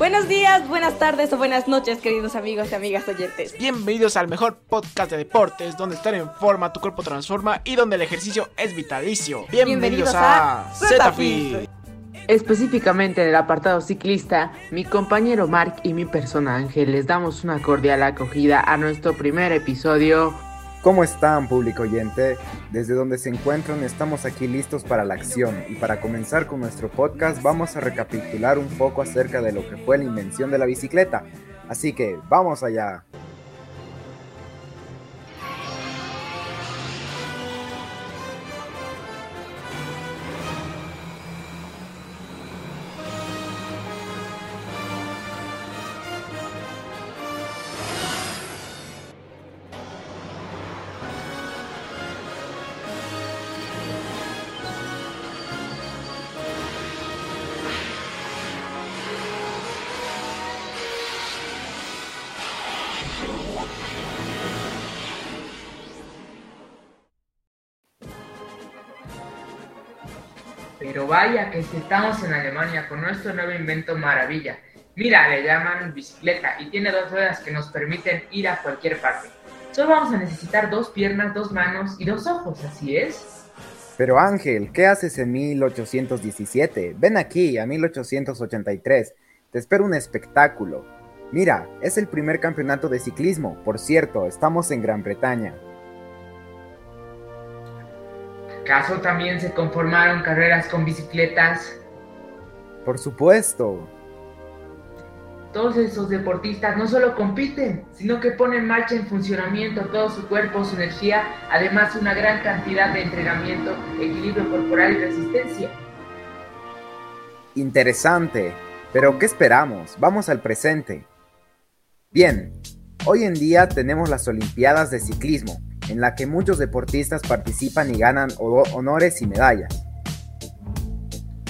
Buenos días, buenas tardes o buenas noches, queridos amigos y amigas oyentes. Bienvenidos al mejor podcast de deportes, donde estar en forma, tu cuerpo transforma y donde el ejercicio es vitalicio. Bienvenidos, Bienvenidos a, a Zetafit. Específicamente en el apartado ciclista, mi compañero Mark y mi persona Ángel les damos una cordial acogida a nuestro primer episodio. ¿Cómo están, público oyente? Desde donde se encuentran, estamos aquí listos para la acción. Y para comenzar con nuestro podcast, vamos a recapitular un poco acerca de lo que fue la invención de la bicicleta. Así que, vamos allá. Pero vaya que estamos en Alemania con nuestro nuevo invento maravilla. Mira, le llaman bicicleta y tiene dos ruedas que nos permiten ir a cualquier parte. Solo vamos a necesitar dos piernas, dos manos y dos ojos, así es. Pero Ángel, ¿qué haces en 1817? Ven aquí, a 1883. Te espero un espectáculo. Mira, es el primer campeonato de ciclismo. Por cierto, estamos en Gran Bretaña. ¿Acaso también se conformaron carreras con bicicletas? Por supuesto. Todos esos deportistas no solo compiten, sino que ponen en marcha en funcionamiento todo su cuerpo, su energía, además una gran cantidad de entrenamiento, equilibrio corporal y resistencia. Interesante. Pero ¿qué esperamos? Vamos al presente. Bien, hoy en día tenemos las Olimpiadas de Ciclismo, en la que muchos deportistas participan y ganan ho- honores y medallas.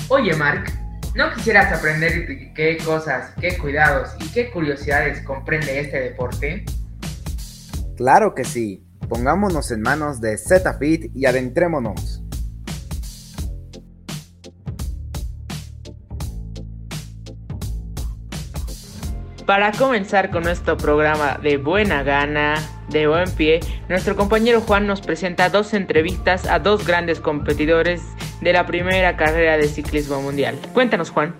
Oye, Mark, ¿no quisieras aprender qué cosas, qué cuidados y qué curiosidades comprende este deporte? Claro que sí. Pongámonos en manos de Zetafit y adentrémonos. Para comenzar con nuestro programa de buena gana, de buen pie, nuestro compañero Juan nos presenta dos entrevistas a dos grandes competidores de la primera carrera de ciclismo mundial. Cuéntanos, Juan.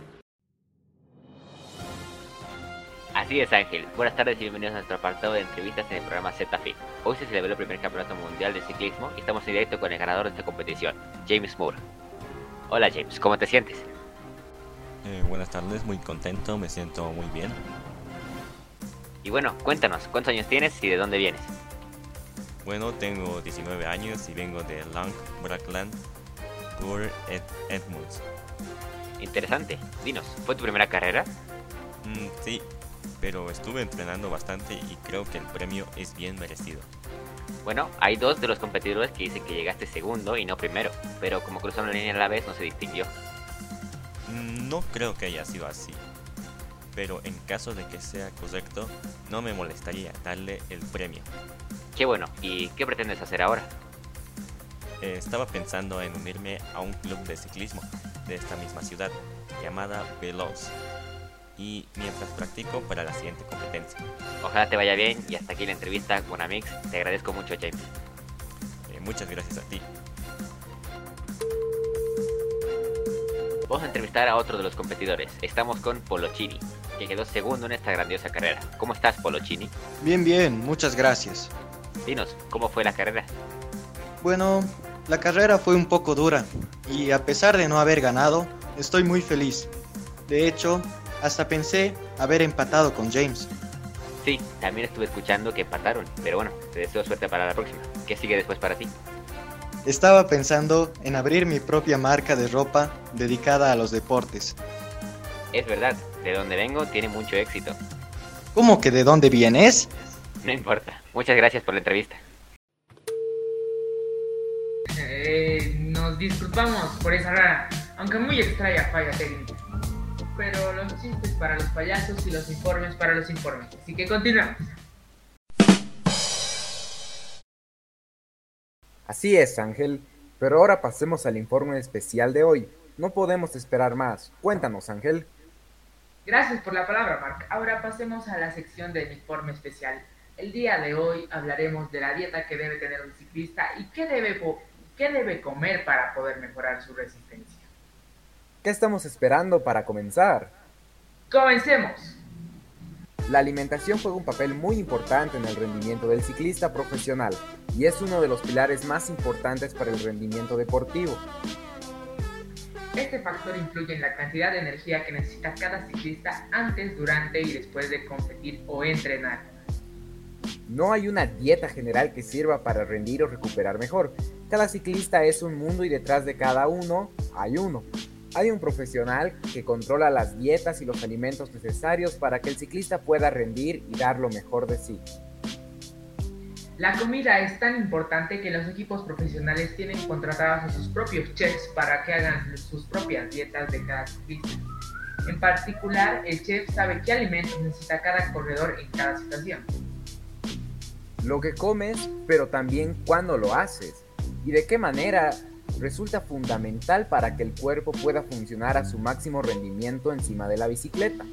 Así es Ángel, buenas tardes y bienvenidos a nuestro apartado de entrevistas en el programa ZFIT. Hoy se celebró el primer campeonato mundial de ciclismo y estamos en directo con el ganador de esta competición, James Moore. Hola James, ¿cómo te sientes? Eh, buenas tardes, muy contento, me siento muy bien. Y bueno, cuéntanos, ¿cuántos años tienes y de dónde vienes? Bueno, tengo 19 años y vengo de Lang Brackland por Ed Edmunds. Interesante, dinos, ¿fue tu primera carrera? Mm, sí, pero estuve entrenando bastante y creo que el premio es bien merecido. Bueno, hay dos de los competidores que dicen que llegaste segundo y no primero, pero como cruzaron la línea a la vez no se distinguió. Mm, No creo que haya sido así, pero en caso de que sea correcto, no me molestaría darle el premio. Qué bueno, ¿y qué pretendes hacer ahora? Eh, estaba pensando en unirme a un club de ciclismo de esta misma ciudad, llamada Veloz, y mientras practico para la siguiente competencia. Ojalá te vaya bien y hasta aquí la entrevista con Amix. Te agradezco mucho James. Eh, muchas gracias a ti. Vamos a entrevistar a otro de los competidores. Estamos con Polochini, que quedó segundo en esta grandiosa carrera. ¿Cómo estás, Polochini? Bien, bien, muchas gracias. Dinos, ¿cómo fue la carrera? Bueno, la carrera fue un poco dura y a pesar de no haber ganado, estoy muy feliz. De hecho, hasta pensé haber empatado con James. Sí, también estuve escuchando que empataron, pero bueno, te deseo suerte para la próxima. ¿Qué sigue después para ti? Estaba pensando en abrir mi propia marca de ropa dedicada a los deportes. Es verdad, de donde vengo tiene mucho éxito. ¿Cómo que de dónde vienes? No importa. Muchas gracias por la entrevista. Eh, nos disculpamos por esa rara, aunque muy extraña falla técnica. Pero los chistes para los payasos y los informes para los informes. Así que continuamos. Así es, Ángel. Pero ahora pasemos al informe especial de hoy. No podemos esperar más. Cuéntanos, Ángel. Gracias por la palabra, Mark. Ahora pasemos a la sección del informe especial. El día de hoy hablaremos de la dieta que debe tener un ciclista y qué debe, qué debe comer para poder mejorar su resistencia. ¿Qué estamos esperando para comenzar? ¡Comencemos! La alimentación juega un papel muy importante en el rendimiento del ciclista profesional y es uno de los pilares más importantes para el rendimiento deportivo. Este factor influye en la cantidad de energía que necesita cada ciclista antes, durante y después de competir o entrenar. No hay una dieta general que sirva para rendir o recuperar mejor. Cada ciclista es un mundo y detrás de cada uno hay uno. Hay un profesional que controla las dietas y los alimentos necesarios para que el ciclista pueda rendir y dar lo mejor de sí. La comida es tan importante que los equipos profesionales tienen contratados a sus propios chefs para que hagan sus propias dietas de cada ciclista. En particular, el chef sabe qué alimentos necesita cada corredor en cada situación. Lo que comes, pero también cuándo lo haces y de qué manera resulta fundamental para que el cuerpo pueda funcionar a su máximo rendimiento encima de la bicicleta.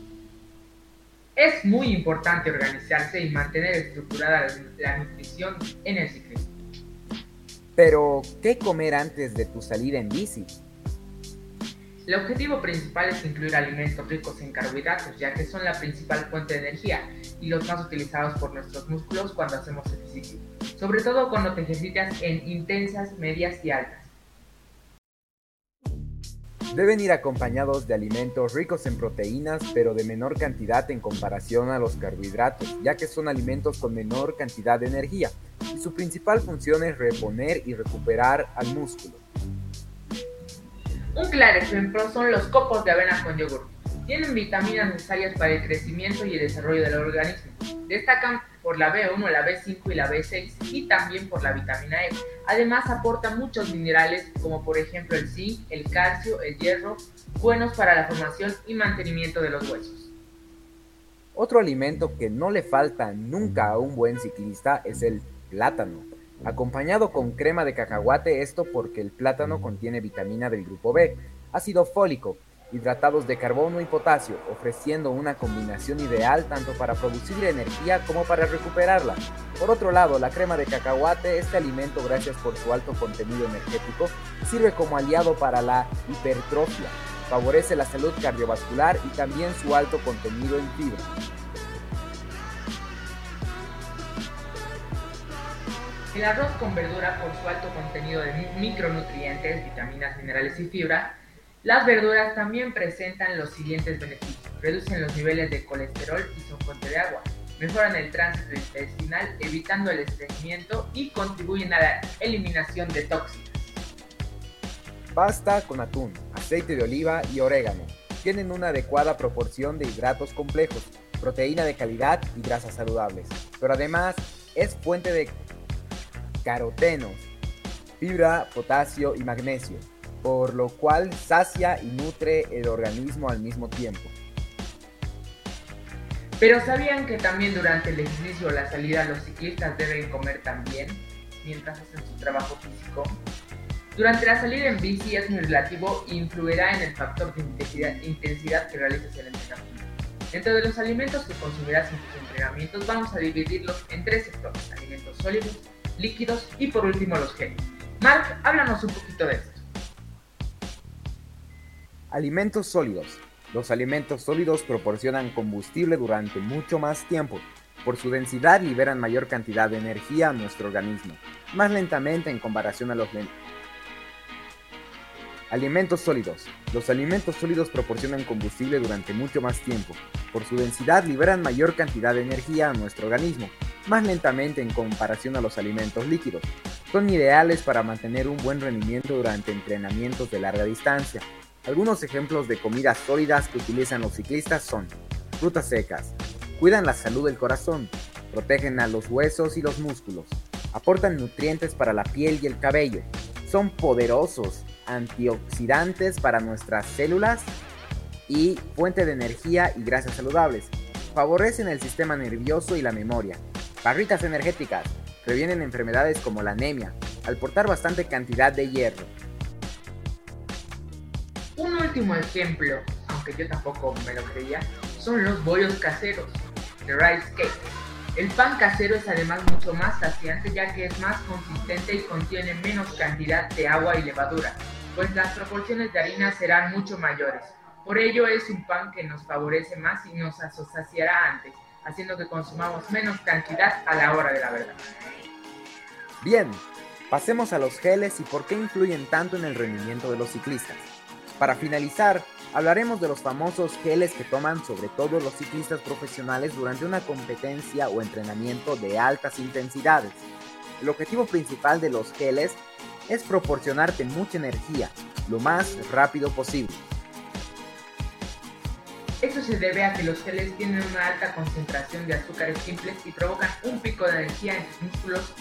Es muy importante organizarse y mantener estructurada la nutrición en el ciclismo. Pero, ¿qué comer antes de tu salida en bici? El objetivo principal es incluir alimentos ricos en carbohidratos, ya que son la principal fuente de energía y los más utilizados por nuestros músculos cuando hacemos ejercicio, sobre todo cuando te ejercitas en intensas, medias y altas. Deben ir acompañados de alimentos ricos en proteínas, pero de menor cantidad en comparación a los carbohidratos, ya que son alimentos con menor cantidad de energía, y su principal función es reponer y recuperar al músculo. Un claro ejemplo son los copos de avena con yogur. Tienen vitaminas necesarias para el crecimiento y el desarrollo del organismo. Destacan por la B1, la B5 y la B6 y también por la vitamina E. Además aporta muchos minerales como por ejemplo el zinc, el calcio, el hierro, buenos para la formación y mantenimiento de los huesos. Otro alimento que no le falta nunca a un buen ciclista es el plátano, acompañado con crema de cacahuate, esto porque el plátano contiene vitamina del grupo B, ácido fólico, hidratados de carbono y potasio, ofreciendo una combinación ideal tanto para producir energía como para recuperarla. Por otro lado, la crema de cacahuate, este alimento gracias por su alto contenido energético, sirve como aliado para la hipertrofia, favorece la salud cardiovascular y también su alto contenido en fibra. El arroz con verdura por su alto contenido de micronutrientes, vitaminas, minerales y fibra las verduras también presentan los siguientes beneficios. Reducen los niveles de colesterol y son fuente de agua. Mejoran el tránsito intestinal evitando el estreñimiento y contribuyen a la eliminación de tóxicos. Pasta con atún, aceite de oliva y orégano. Tienen una adecuada proporción de hidratos complejos, proteína de calidad y grasas saludables. Pero además es fuente de carotenos, fibra, potasio y magnesio por lo cual sacia y nutre el organismo al mismo tiempo. Pero ¿sabían que también durante el ejercicio o la salida los ciclistas deben comer también mientras hacen su trabajo físico? Durante la salida en bici es muy relativo e influirá en el factor de intensidad, que realices el entrenamiento. Dentro de los alimentos que consumirás en tus entrenamientos vamos a dividirlos en tres sectores, alimentos sólidos, líquidos y por último los geles. Mark, háblanos un poquito de esto. Alimentos sólidos. Los alimentos sólidos proporcionan combustible durante mucho más tiempo. Por su densidad liberan mayor cantidad de energía a nuestro organismo, más lentamente en comparación a los Alimentos sólidos. Los alimentos sólidos proporcionan combustible durante mucho más tiempo. Por su densidad liberan mayor cantidad de energía a nuestro organismo, más lentamente en comparación a los alimentos líquidos. Son ideales para mantener un buen rendimiento durante entrenamientos de larga distancia, algunos ejemplos de comidas sólidas que utilizan los ciclistas son frutas secas, cuidan la salud del corazón, protegen a los huesos y los músculos, aportan nutrientes para la piel y el cabello, son poderosos antioxidantes para nuestras células y fuente de energía y grasas saludables. Favorecen el sistema nervioso y la memoria. Barritas energéticas previenen enfermedades como la anemia al portar bastante cantidad de hierro un último ejemplo, aunque yo tampoco me lo creía, son los bollos caseros, the rice cake. El pan casero es además mucho más saciante ya que es más consistente y contiene menos cantidad de agua y levadura, pues las proporciones de harina serán mucho mayores. Por ello es un pan que nos favorece más y nos asociará antes, haciendo que consumamos menos cantidad a la hora de la verdad. Bien, pasemos a los geles y por qué influyen tanto en el rendimiento de los ciclistas. Para finalizar, hablaremos de los famosos geles que toman sobre todo los ciclistas profesionales durante una competencia o entrenamiento de altas intensidades. El objetivo principal de los geles es proporcionarte mucha energía, lo más rápido posible. Esto se debe a que los geles tienen una alta concentración de azúcares simples y provocan un pico de energía en tus músculos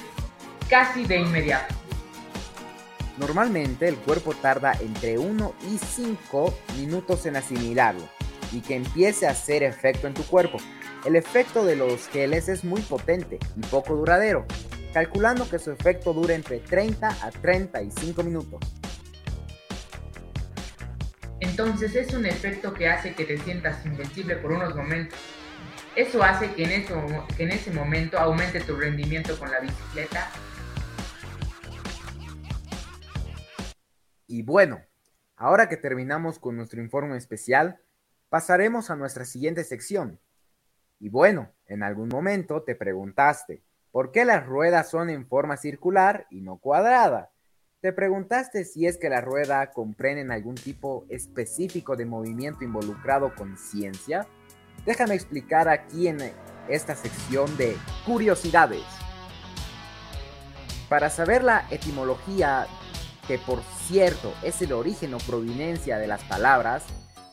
casi de inmediato. Normalmente el cuerpo tarda entre 1 y 5 minutos en asimilarlo y que empiece a hacer efecto en tu cuerpo. El efecto de los geles es muy potente y poco duradero, calculando que su efecto dura entre 30 a 35 minutos. Entonces es un efecto que hace que te sientas invencible por unos momentos. Eso hace que en, que en ese momento aumente tu rendimiento con la bicicleta. Y bueno, ahora que terminamos con nuestro informe especial, pasaremos a nuestra siguiente sección. Y bueno, en algún momento te preguntaste, ¿por qué las ruedas son en forma circular y no cuadrada? ¿Te preguntaste si es que la rueda comprende algún tipo específico de movimiento involucrado con ciencia? Déjame explicar aquí en esta sección de curiosidades. Para saber la etimología, que por cierto es el origen o proveniencia de las palabras,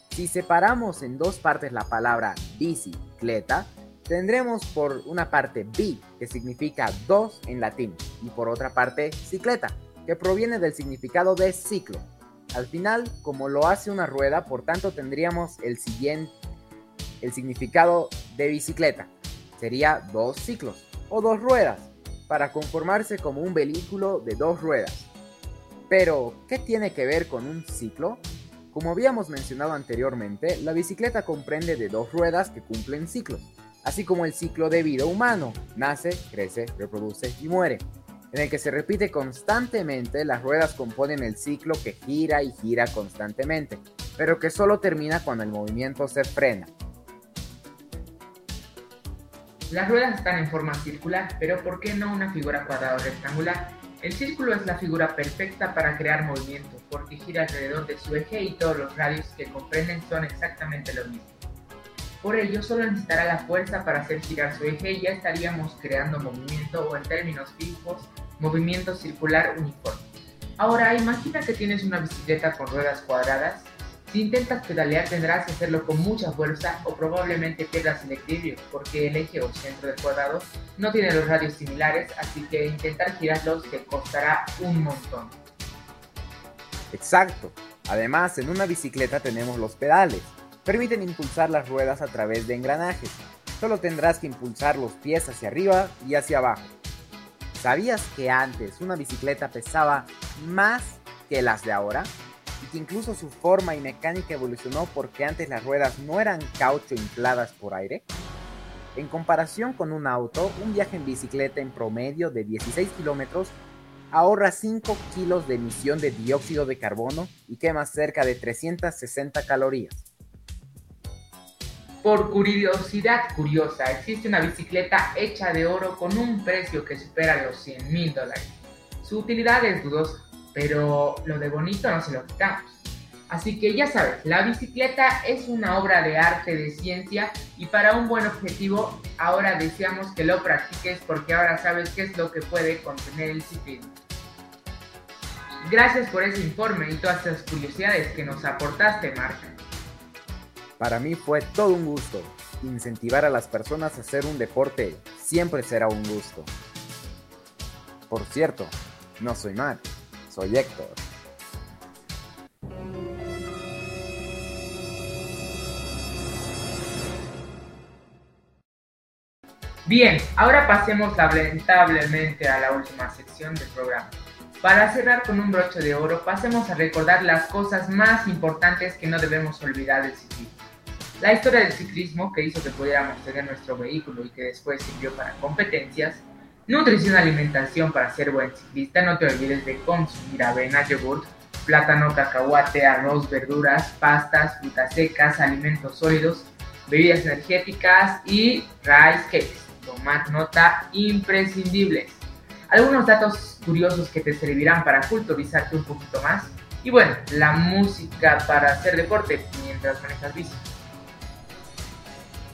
si separamos en dos partes la palabra bicicleta, tendremos por una parte bi, que significa dos en latín, y por otra parte cicleta, que proviene del significado de ciclo. Al final, como lo hace una rueda, por tanto tendríamos el siguiente, el significado de bicicleta. Sería dos ciclos o dos ruedas, para conformarse como un vehículo de dos ruedas. Pero, ¿qué tiene que ver con un ciclo? Como habíamos mencionado anteriormente, la bicicleta comprende de dos ruedas que cumplen ciclos, así como el ciclo de vida humano, nace, crece, reproduce y muere en el que se repite constantemente, las ruedas componen el ciclo que gira y gira constantemente, pero que solo termina cuando el movimiento se frena. Las ruedas están en forma circular, pero ¿por qué no una figura cuadrada o rectangular? El círculo es la figura perfecta para crear movimiento, porque gira alrededor de su eje y todos los radios que comprenden son exactamente lo mismo. Por ello, solo necesitará la fuerza para hacer girar su eje y ya estaríamos creando movimiento o en términos fijos, movimiento circular uniforme. Ahora, imagina que tienes una bicicleta con ruedas cuadradas. Si intentas pedalear tendrás que hacerlo con mucha fuerza o probablemente pierdas el equilibrio porque el eje o centro del cuadrado no tiene los radios similares, así que intentar girarlos te costará un montón. Exacto. Además, en una bicicleta tenemos los pedales, permiten impulsar las ruedas a través de engranajes. Solo tendrás que impulsar los pies hacia arriba y hacia abajo. ¿Sabías que antes una bicicleta pesaba más que las de ahora? Y que incluso su forma y mecánica evolucionó porque antes las ruedas no eran caucho infladas por aire. En comparación con un auto, un viaje en bicicleta en promedio de 16 kilómetros ahorra 5 kilos de emisión de dióxido de carbono y quema cerca de 360 calorías. Por curiosidad curiosa, existe una bicicleta hecha de oro con un precio que supera los 100 mil dólares. Su utilidad es dudosa, pero lo de bonito no se lo quitamos. Así que ya sabes, la bicicleta es una obra de arte, de ciencia y para un buen objetivo ahora deseamos que lo practiques porque ahora sabes qué es lo que puede contener el ciclismo. Gracias por ese informe y todas esas curiosidades que nos aportaste, Marca. Para mí fue todo un gusto. Incentivar a las personas a hacer un deporte siempre será un gusto. Por cierto, no soy Matt, soy Héctor. Bien, ahora pasemos lamentablemente a la última sección del programa. Para cerrar con un broche de oro, pasemos a recordar las cosas más importantes que no debemos olvidar del ciclismo. la historia del ciclismo que hizo que pudiéramos tener nuestro vehículo y que después sirvió para competencias, nutrición alimentación para ser buen ciclista, no te olvides de consumir avena, yogurt, plátano, cacahuate, arroz, verduras, pastas, frutas secas, alimentos sólidos, bebidas energéticas y rice cakes. Tomar nota imprescindibles. Algunos datos curiosos que te servirán para culturizarte un poquito más. Y bueno, la música para hacer deporte mientras manejas bici.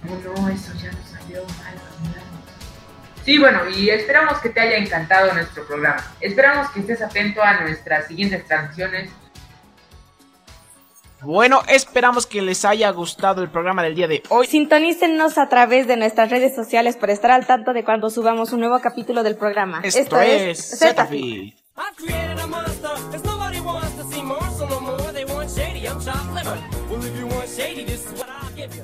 No, no, eso ya no salió mal. Sí, bueno, y esperamos que te haya encantado nuestro programa. Esperamos que estés atento a nuestras siguientes transmisiones. Bueno, esperamos que les haya gustado el programa del día de hoy. Sintonícenos a través de nuestras redes sociales para estar al tanto de cuando subamos un nuevo capítulo del programa. Esto, es Zetafi. I've a monster, cause nobody wants to see Marshall no more. They want shady, I'm chopped liver. Well, if you want shady, this is what I'll give you.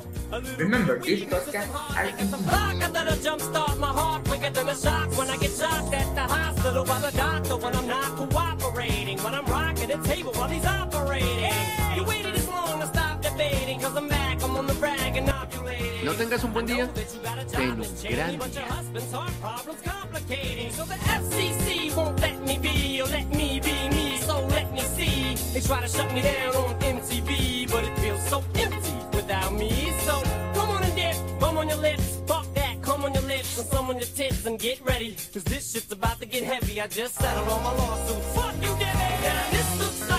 Remember, this podcast I got that jump start my heart quicker than a shock when I get shocked at the hospital by the doctor when I'm not cooperating. When I'm rocking the table while he's operating. You waited this long to stop debating, cause I'm back, I'm on the brag and ovulating. No tengas un buen día, ten un gran día. husband's heart problems complicating. So the FCC won't let me be, or let me be me, so let me see. They try to shut me down on MTV, but it feels so empty without me. So come on and dip, bum on your lips, fuck that, come on your lips, and some on your tits, and get ready, cause this shit's about to get heavy. I just settled all my lawsuits. Fuck you, Debbie! Now this looks job.